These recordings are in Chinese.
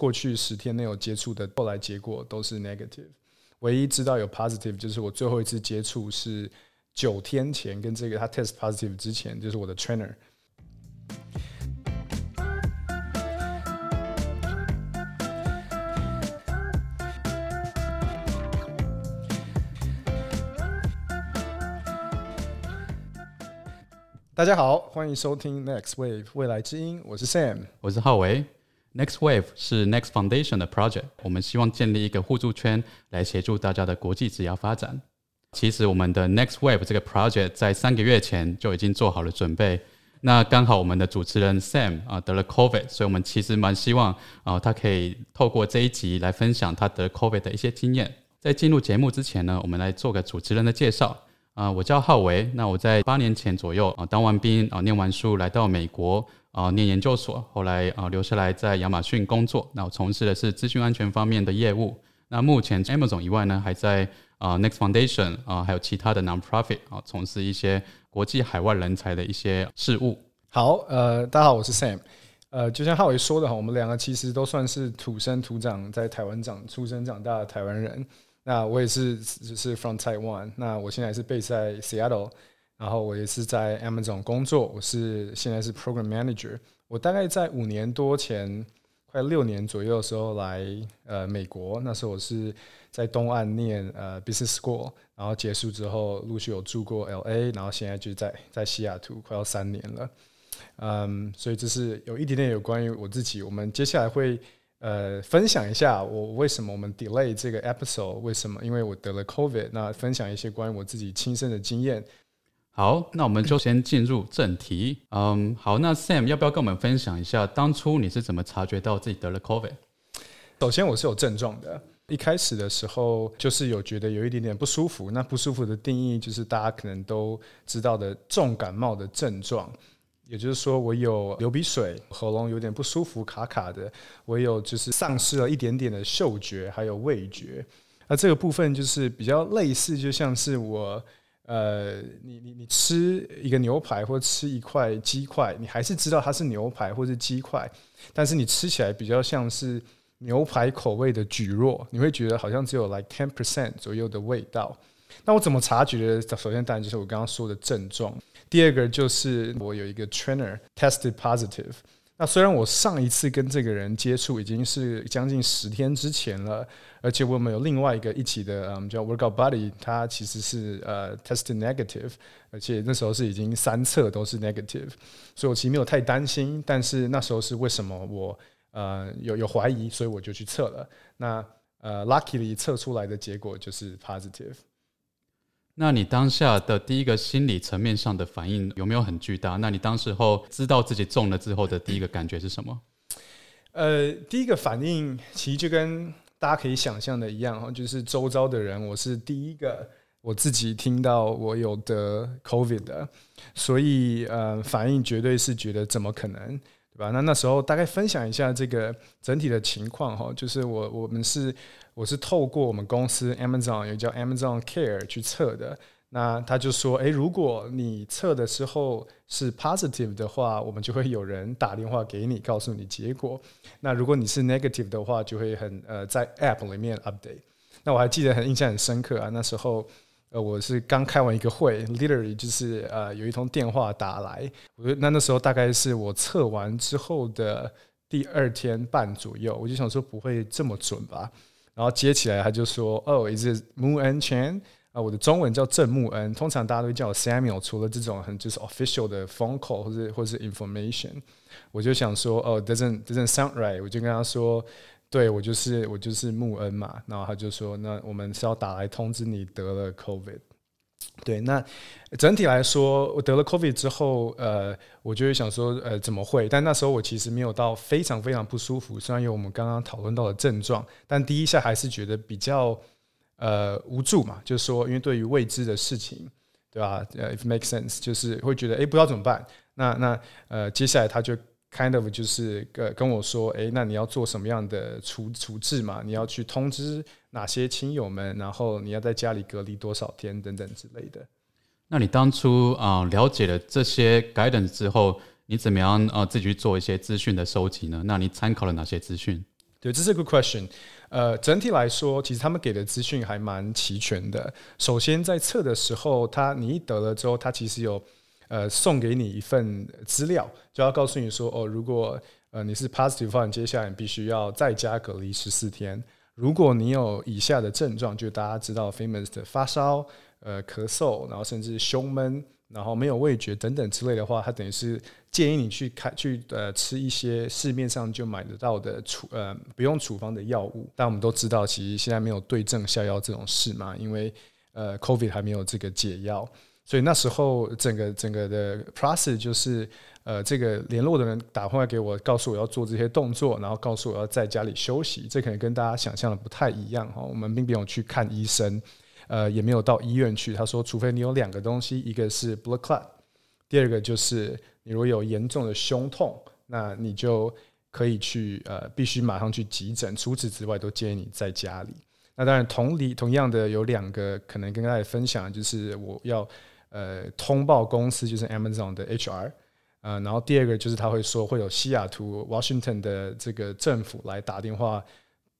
过去十天内有接触的，后来结果都是 negative。唯一知道有 positive 就是我最后一次接触是九天前，跟这个他 test positive 之前，就是我的 trainer。大家好，欢迎收听 Next Wave 未来之音，我是 Sam，我是浩维。Next Wave 是 Next Foundation 的 project，我们希望建立一个互助圈来协助大家的国际职业发展。其实我们的 Next Wave 这个 project 在三个月前就已经做好了准备。那刚好我们的主持人 Sam 啊得了 COVID，所以我们其实蛮希望啊他可以透过这一集来分享他得 COVID 的一些经验。在进入节目之前呢，我们来做个主持人的介绍。啊，我叫浩维。那我在八年前左右啊，当完兵啊，念完书来到美国啊，念研究所，后来啊留下来在亚马逊工作。那我从事的是资讯安全方面的业务。那目前 Amazon 以外呢，还在啊 Next Foundation 啊，还有其他的 Non-profit 啊，从事一些国际海外人才的一些事务。好，呃，大家好，我是 Sam。呃，就像浩维说的哈，我们两个其实都算是土生土长在台湾长出生长大的台湾人。那我也是就是 from Taiwan，那我现在是 base 在 Seattle，然后我也是在 Amazon 工作，我是现在是 program manager。我大概在五年多前，快六年左右的时候来呃美国，那时候我是在东岸念呃 business school，然后结束之后陆续有住过 LA，然后现在就在在西雅图快要三年了，嗯，所以这是有一点点有关于我自己，我们接下来会。呃，分享一下我为什么我们 delay 这个 episode？为什么？因为我得了 COVID。那分享一些关于我自己亲身的经验。好，那我们就先进入正题。嗯，好，那 Sam 要不要跟我们分享一下当初你是怎么察觉到自己得了 COVID？首先我是有症状的，一开始的时候就是有觉得有一点点不舒服。那不舒服的定义就是大家可能都知道的重感冒的症状。也就是说，我有流鼻水，喉咙有点不舒服，卡卡的。我有就是丧失了一点点的嗅觉，还有味觉。那这个部分就是比较类似，就像是我呃，你你你吃一个牛排或吃一块鸡块，你还是知道它是牛排或是鸡块，但是你吃起来比较像是牛排口味的蒟蒻，你会觉得好像只有 like ten percent 左右的味道。那我怎么察觉的？首先当然就是我刚刚说的症状。第二个就是我有一个 trainer tested positive。那虽然我上一次跟这个人接触已经是将近十天之前了，而且我们有另外一个一起的，嗯，叫 workout buddy，他其实是呃 tested negative，而且那时候是已经三测都是 negative，所以我其实没有太担心。但是那时候是为什么我呃有有怀疑，所以我就去测了。那呃 luckily 测出来的结果就是 positive。那你当下的第一个心理层面上的反应有没有很巨大？那你当时候知道自己中了之后的第一个感觉是什么？呃，第一个反应其实就跟大家可以想象的一样哈，就是周遭的人，我是第一个我自己听到我有得 COVID 的，所以呃，反应绝对是觉得怎么可能，对吧？那那时候大概分享一下这个整体的情况哈，就是我我们是。我是透过我们公司 Amazon 有叫 Amazon Care 去测的，那他就说，诶，如果你测的时候是 positive 的话，我们就会有人打电话给你，告诉你结果。那如果你是 negative 的话，就会很呃在 App 里面 update。那我还记得很印象很深刻啊，那时候呃我是刚开完一个会，literally 就是呃有一通电话打来，我觉得那那时候大概是我测完之后的第二天半左右，我就想说不会这么准吧。然后接起来，他就说：“哦，is it Mu N Chen？啊，我的中文叫郑木恩，通常大家都叫我 Samuel。除了这种很就是 official 的 phone call 或者或是 information，我就想说，哦，doesn't doesn't sound right。我就跟他说，对我就是我就是木恩嘛。然后他就说，那我们是要打来通知你得了 COVID。”对，那整体来说，我得了 COVID 之后，呃，我就会想说，呃，怎么会？但那时候我其实没有到非常非常不舒服，虽然有我们刚刚讨论到的症状，但第一下还是觉得比较呃无助嘛，就是说，因为对于未知的事情，对吧？呃，if make sense，就是会觉得，哎，不知道怎么办。那那呃，接下来他就。Kind of 就是跟跟我说，哎，那你要做什么样的处处置嘛？你要去通知哪些亲友们？然后你要在家里隔离多少天等等之类的。那你当初啊了解了这些 guidance 之后，你怎么样啊自己去做一些资讯的收集呢？那你参考了哪些资讯？对，这是个 question。呃，整体来说，其实他们给的资讯还蛮齐全的。首先，在测的时候，他你一得了之后，他其实有呃送给你一份资料，就要告诉你说，哦，如果呃你是 positive，接下来你必须要再加隔离十四天。如果你有以下的症状，就大家知道 famous 的发烧、呃咳嗽，然后甚至胸闷。然后没有味觉等等之类的话，它等于是建议你去开去呃吃一些市面上就买得到的处呃不用处方的药物。但我们都知道，其实现在没有对症下药这种事嘛，因为呃 COVID 还没有这个解药，所以那时候整个整个的 process 就是呃这个联络的人打电话给我，告诉我要做这些动作，然后告诉我要在家里休息。这可能跟大家想象的不太一样哈，我们并没有去看医生。呃，也没有到医院去。他说，除非你有两个东西，一个是 blood clot，第二个就是你如果有严重的胸痛，那你就可以去呃，必须马上去急诊。除此之外，都建议你在家里。那当然，同理同样的有两个可能跟大家分享，就是我要呃通报公司，就是 Amazon 的 HR，呃，然后第二个就是他会说会有西雅图 Washington 的这个政府来打电话。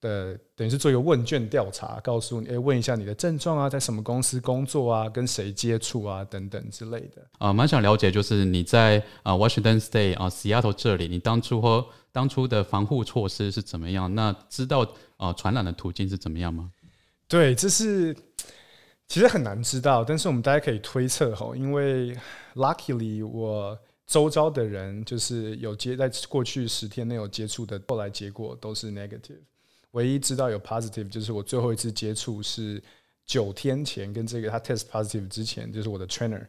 的等于是做一个问卷调查，告诉你，哎，问一下你的症状啊，在什么公司工作啊，跟谁接触啊，等等之类的。啊，蛮想了解，就是你在啊 Washington State 啊 Seattle 这里，你当初和当初的防护措施是怎么样？那知道啊传染的途径是怎么样吗？对，这是其实很难知道，但是我们大家可以推测哈，因为 luckily 我周遭的人就是有接在过去十天内有接触的，后来结果都是 negative。唯一知道有 positive 就是我最后一次接触是九天前，跟这个他 test positive 之前，就是我的 trainer。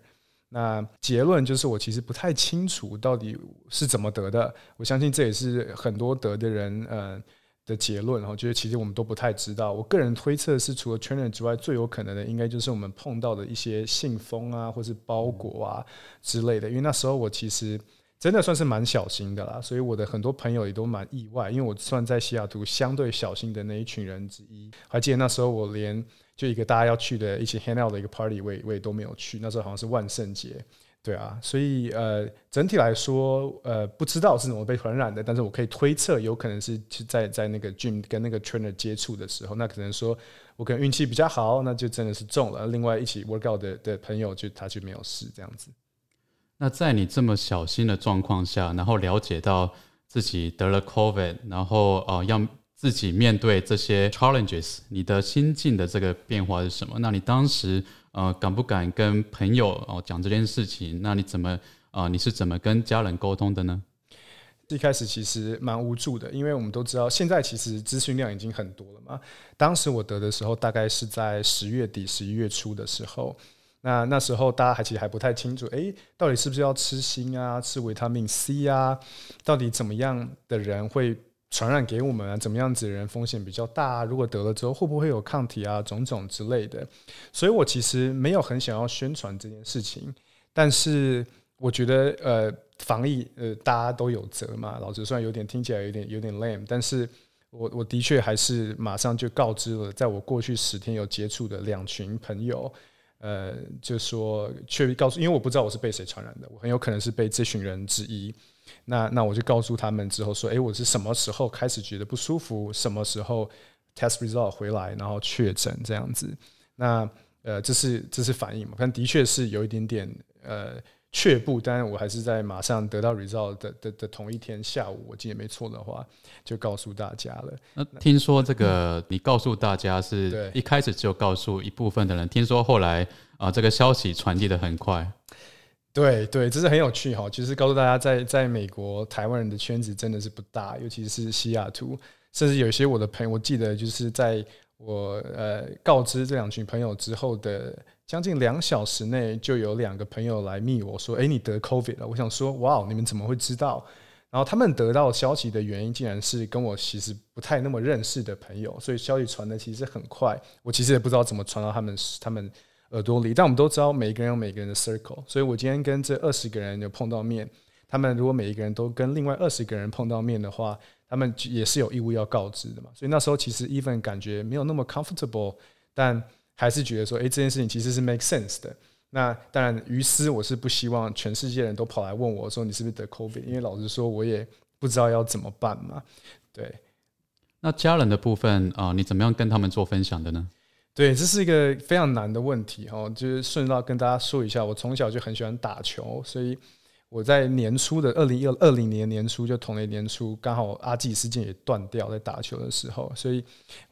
那结论就是我其实不太清楚到底是怎么得的。我相信这也是很多得的人呃的结论。然后觉得其实我们都不太知道。我个人推测是除了 trainer 之外，最有可能的应该就是我们碰到的一些信封啊，或是包裹啊之类的。因为那时候我其实。真的算是蛮小心的啦，所以我的很多朋友也都蛮意外，因为我算在西雅图相对小心的那一群人之一。还记得那时候我连就一个大家要去的一起 hang out 的一个 party，我也我也都没有去。那时候好像是万圣节，对啊，所以呃整体来说呃不知道是怎么被传染的，但是我可以推测有可能是在在那个 gym 跟那个 trainer 接触的时候，那可能说我可能运气比较好，那就真的是中了。另外一起 workout 的的朋友就他就没有事这样子。那在你这么小心的状况下，然后了解到自己得了 COVID，然后呃要自己面对这些 challenges，你的心境的这个变化是什么？那你当时呃敢不敢跟朋友哦讲这件事情？那你怎么啊？你是怎么跟家人沟通的呢？一开始其实蛮无助的，因为我们都知道现在其实资讯量已经很多了嘛。当时我得的时候，大概是在十月底、十一月初的时候。那那时候大家还其实还不太清楚，哎，到底是不是要吃锌啊，吃维他命 C 啊？到底怎么样的人会传染给我们啊？怎么样子人风险比较大？如果得了之后会不会有抗体啊？种种之类的。所以我其实没有很想要宣传这件事情，但是我觉得呃，防疫呃大家都有责嘛。老实说，有点听起来有点有点 lame，但是我我的确还是马上就告知了，在我过去十天有接触的两群朋友。呃，就说确告诉，因为我不知道我是被谁传染的，我很有可能是被这群人之一。那那我就告诉他们之后说，哎，我是什么时候开始觉得不舒服，什么时候 test result 回来，然后确诊这样子。那呃，这是这是反应嘛？但的确是有一点点呃。却步，当然我还是在马上得到 result 的的的同一天下午，我记得没错的话，就告诉大家了。那听说这个你告诉大家是一开始只有告诉一部分的人，听说后来啊这个消息传递的很快。对对，这是很有趣哈。其实告诉大家，在在美国台湾人的圈子真的是不大，尤其是西雅图，甚至有些我的朋友，我记得就是在我呃告知这两群朋友之后的。将近两小时内，就有两个朋友来密我说：“哎，你得 COVID 了。”我想说：“哇，你们怎么会知道？”然后他们得到消息的原因，竟然是跟我其实不太那么认识的朋友，所以消息传的其实很快。我其实也不知道怎么传到他们他们耳朵里。但我们都知道，每一个人有每个人的 circle，所以我今天跟这二十个人有碰到面。他们如果每一个人都跟另外二十个人碰到面的话，他们也是有义务要告知的嘛。所以那时候其实 even 感觉没有那么 comfortable，但。还是觉得说，哎，这件事情其实是 make sense 的。那当然，于私我是不希望全世界人都跑来问我说，你是不是得 COVID？因为老实说，我也不知道要怎么办嘛。对。那家人的部分啊、你怎么样跟他们做分享的呢？对，这是一个非常难的问题哦，就是顺道跟大家说一下，我从小就很喜欢打球，所以我在年初的二零一二零年年初就同年年初，刚好阿基事件也断掉，在打球的时候，所以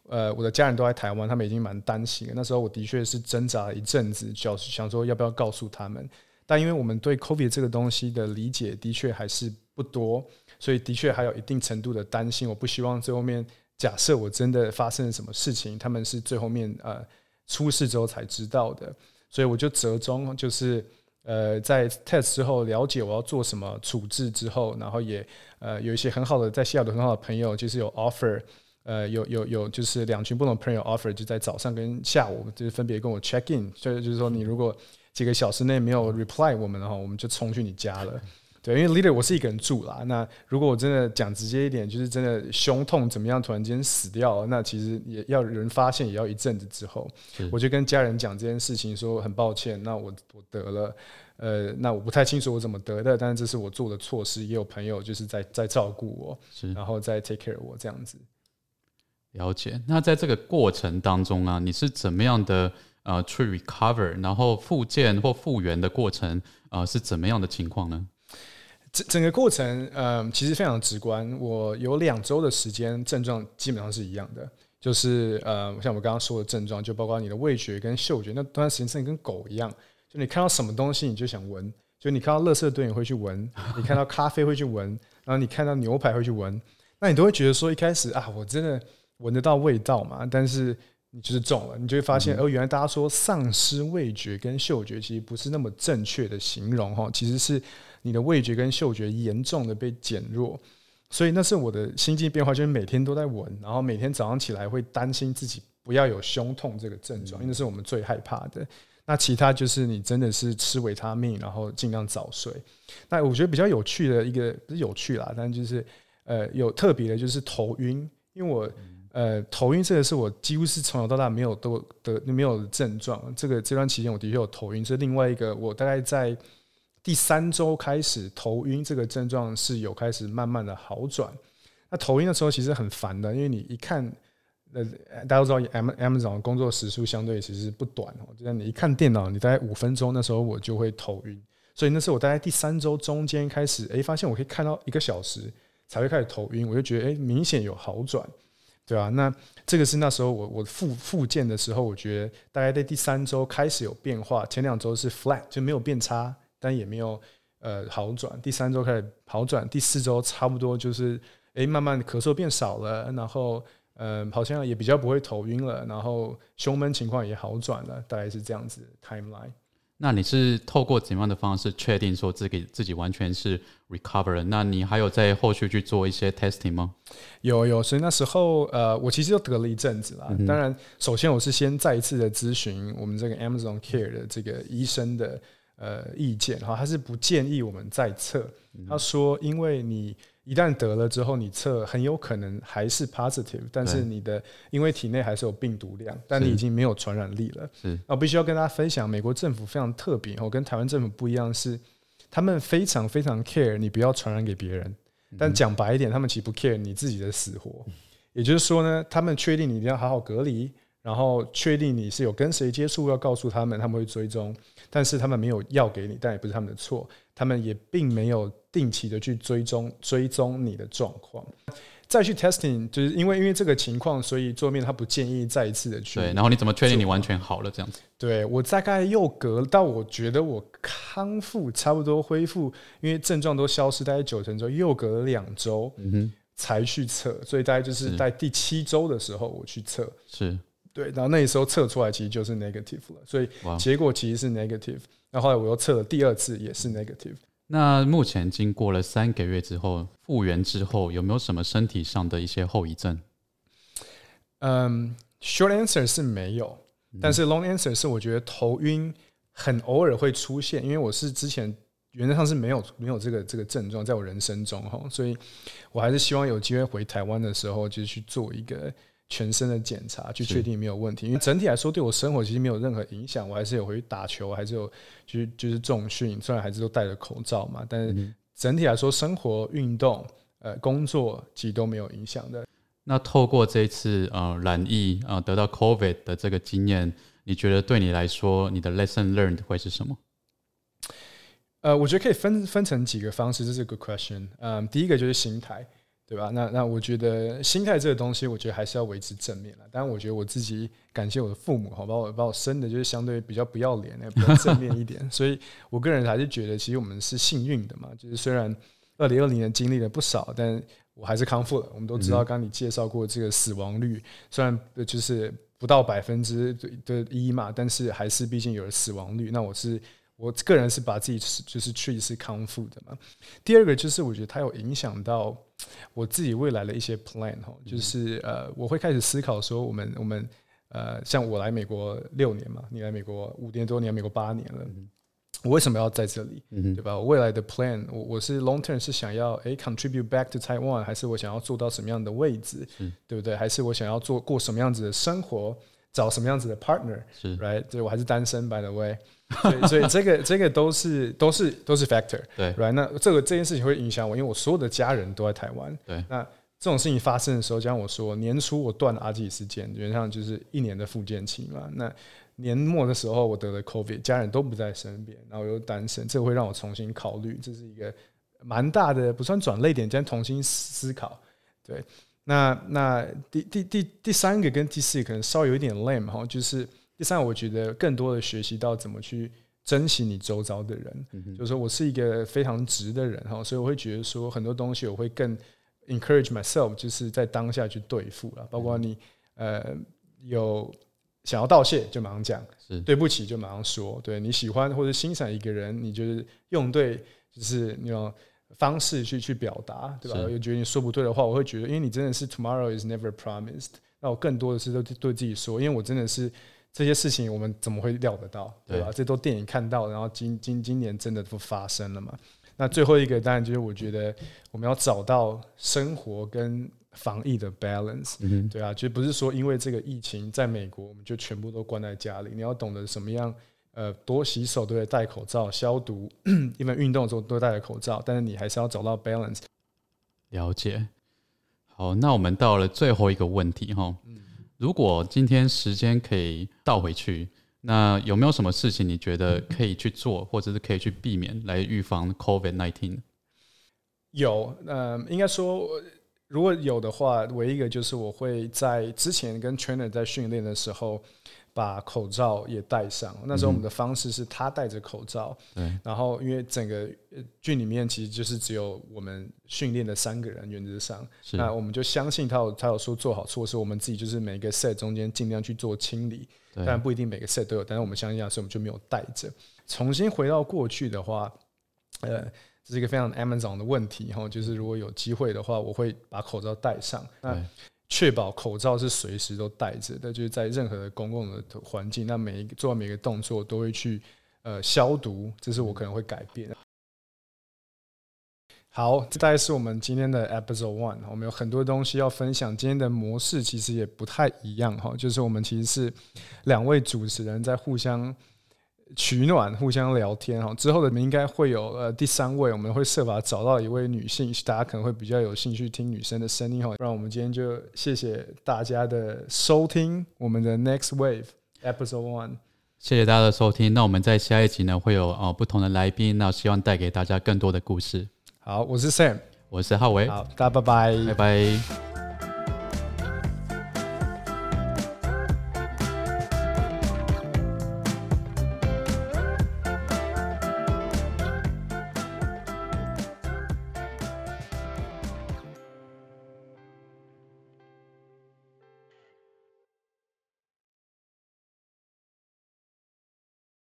呃，我的家人都在台湾，他们已经蛮担心。那时候我的确是挣扎了一阵子，想想说要不要告诉他们，但因为我们对 COVID 这个东西的理解的确还是不多，所以的确还有一定程度的担心。我不希望最后面假设我真的发生了什么事情，他们是最后面呃出事之后才知道的，所以我就折中就是。呃，在 test 之后了解我要做什么处置之后，然后也呃有一些很好的在西雅图很好的朋友，就是有 offer，呃有有有就是两群不同朋友 offer，就在早上跟下午就是分别跟我 check in，所以就是说你如果几个小时内没有 reply 我们的话，我们就冲去你家了。对，因为 leader 我是一个人住啦。那如果我真的讲直接一点，就是真的胸痛怎么样，突然间死掉了，那其实也要人发现，也要一阵子之后。我就跟家人讲这件事情，说很抱歉，那我我得了，呃，那我不太清楚我怎么得的，但是这是我做的错事，也有朋友就是在在照顾我，是然后再 take care 我这样子。了解。那在这个过程当中啊，你是怎么样的呃去 recover，然后复健或复原的过程呃是怎么样的情况呢？整整个过程，嗯，其实非常直观。我有两周的时间，症状基本上是一样的，就是呃，像我刚刚说的症状，就包括你的味觉跟嗅觉，那段时间真的跟狗一样，就你看到什么东西你就想闻，就你看到垃圾堆你会去闻，你看到咖啡会去闻，然后你看到牛排会去闻，那你都会觉得说一开始啊，我真的闻得到味道嘛，但是你就是中了，你就会发现，哦，原来大家说丧失味觉跟嗅觉其实不是那么正确的形容哈，其实是你的味觉跟嗅觉严重的被减弱，所以那是我的心境变化，就是每天都在闻，然后每天早上起来会担心自己不要有胸痛这个症状，因为那是我们最害怕的。那其他就是你真的是吃维他命，然后尽量早睡。那我觉得比较有趣的一个不是有趣啦，但就是呃有特别的就是头晕，因为我呃头晕这个是我几乎是从小到大没有都得没有症状。这个这段期间我的确有头晕，这另外一个我大概在第三周开始头晕这个症状是有开始慢慢的好转。那头晕的时候其实很烦的，因为你一看。呃，大家都知道，M Amazon 的工作时数相对其实不短哦。就像你一看电脑，你大概五分钟，那时候我就会头晕。所以那是我大概第三周中间开始，诶，发现我可以看到一个小时才会开始头晕，我就觉得诶，明显有好转，对吧、那这个是那时候我我复复健的时候，我觉得大概在第三周开始有变化，前两周是 flat 就没有变差，但也没有呃好转。第三周开始好转，第四周差不多就是诶，慢慢咳嗽变少了，然后。嗯，好像也比较不会头晕了，然后胸闷情况也好转了，大概是这样子 timeline。那你是透过怎么样的方式确定说自己自己完全是 recover 了？那你还有在后续去做一些 testing 吗？有有，所以那时候呃，我其实就得了一阵子啦。当然，首先我是先再一次的咨询我们这个 Amazon Care 的这个医生的呃意见哈，他是不建议我们再测，他说因为你。一旦得了之后，你测很有可能还是 positive，但是你的因为体内还是有病毒量，但你已经没有传染力了。是，我必须要跟大家分享，美国政府非常特别，我跟台湾政府不一样，是他们非常非常 care 你不要传染给别人，但讲白一点，他们其实不 care 你自己的死活。也就是说呢，他们确定你一定要好好隔离，然后确定你是有跟谁接触，要告诉他们，他们会追踪，但是他们没有药给你，但也不是他们的错，他们也并没有。定期的去追踪追踪你的状况，再去 testing，就是因为因为这个情况，所以桌面他不建议再一次的去。对，然后你怎么确定你完全好了？这样子？对我大概又隔到我觉得我康复差不多恢复，因为症状都消失，大概九成之后又隔了两周，嗯哼，才去测，所以大概就是在第七周的时候我去测，是对，然后那时候测出来其实就是 negative 了，所以结果其实是 negative，那后来我又测了第二次也是 negative。那目前经过了三个月之后复原之后，有没有什么身体上的一些后遗症？嗯，short answer 是没有，但是 long answer 是我觉得头晕很偶尔会出现，因为我是之前原则上是没有没有这个这个症状在我人生中哈，所以我还是希望有机会回台湾的时候就去做一个。全身的检查去确定没有问题，因为整体来说对我生活其实没有任何影响，我还是有回去打球，还是有就是就是重训，虽然还是都戴着口罩嘛，但是整体来说生活、运动、呃工作其实都没有影响的。那透过这一次呃染疫呃得到 COVID 的这个经验，你觉得对你来说，你的 lesson learned 会是什么？呃，我觉得可以分分成几个方式，这是 good question。嗯，第一个就是心态，对吧？那那我觉得心态这个东西，我觉得还是要维持正面了。当然，我觉得我自己感谢我的父母，好把我把我生的就是相对比较不要脸，比较正面一点。所以我个人还是觉得，其实我们是幸运的嘛。就是虽然二零二零年经历了不少，但我还是康复了。我们都知道，刚刚你介绍过这个死亡率，虽然就是不到百分之的一嘛，但是还是毕竟有了死亡率。那我是。我个人是把自己就是去是康复的嘛。第二个就是我觉得它有影响到我自己未来的一些 plan 哈，就是呃我会开始思考说我们我们呃像我来美国六年嘛，你来美国五年多，你来美国八年了，我为什么要在这里？对吧？我未来的 plan 我我是 long term 是想要诶 contribute back to Taiwan，还是我想要做到什么样的位置？对不对？还是我想要做过什么样子的生活？找什么样子的 partner？是 right？对我还是单身，by the way。所以，所以这个这个都是都是都是 factor，对，right？那这个这件事情会影响我，因为我所有的家人都在台湾，对。那这种事情发生的时候，就像我说，年初我断了阿基里斯腱，原上就是一年的复健期嘛。那年末的时候，我得了 COVID，家人都不在身边，然后又单身，这会让我重新考虑，这是一个蛮大的，不算转泪点，但重新思考。对，那那第第第第三个跟第四个可能稍微有一点 lame 哈，就是。第三，我觉得更多的学习到怎么去珍惜你周遭的人，就是说我是一个非常直的人哈，所以我会觉得说很多东西我会更 encourage myself，就是在当下去对付了。包括你呃有想要道谢就马上讲，对不起就马上说，对你喜欢或者欣赏一个人，你就是用对就是那种方式去去表达，对吧？又觉得你说不对的话，我会觉得，因为你真的是 tomorrow is never promised，那我更多的是都对自己说，因为我真的是。这些事情我们怎么会料得到，对吧？这都电影看到，然后今今今年真的都发生了嘛？那最后一个当然就是我觉得我们要找到生活跟防疫的 balance，对啊，就不是说因为这个疫情在美国我们就全部都关在家里，你要懂得什么样，呃，多洗手，对，戴口罩，消毒，因为运动的时候都戴着口罩，但是你还是要找到 balance。了解。好，那我们到了最后一个问题哈。如果今天时间可以倒回去，那有没有什么事情你觉得可以去做，或者是可以去避免来预防 COVID nineteen？有，呃，应该说，如果有的话，唯一一个就是我会在之前跟 trainer 在训练的时候。把口罩也戴上。那时候我们的方式是他戴着口罩，对。然后因为整个剧里面其实就是只有我们训练的三个人，原则上，那我们就相信他有他有说做好措施，我们自己就是每个 set 中间尽量去做清理。当然不一定每个 set 都有，但是我们相信啊，所以我们就没有带着。重新回到过去的话，呃，这是一个非常 Amazon 的问题哈，就是如果有机会的话，我会把口罩戴上。那确保口罩是随时都戴着的，就是在任何的公共的环境，那每一个做每个动作都会去呃消毒，这是我可能会改变。好，这大概是我们今天的 episode one，我们有很多东西要分享。今天的模式其实也不太一样哈，就是我们其实是两位主持人在互相。取暖，互相聊天哈。之后的应该会有呃第三位，我们会设法找到一位女性，大家可能会比较有兴趣听女生的声音哈。不然我们今天就谢谢大家的收听，我们的 Next Wave Episode One，谢谢大家的收听。那我们在下一集呢会有哦不同的来宾，那希望带给大家更多的故事。好，我是 Sam，我是浩维，好，大家拜拜，拜拜。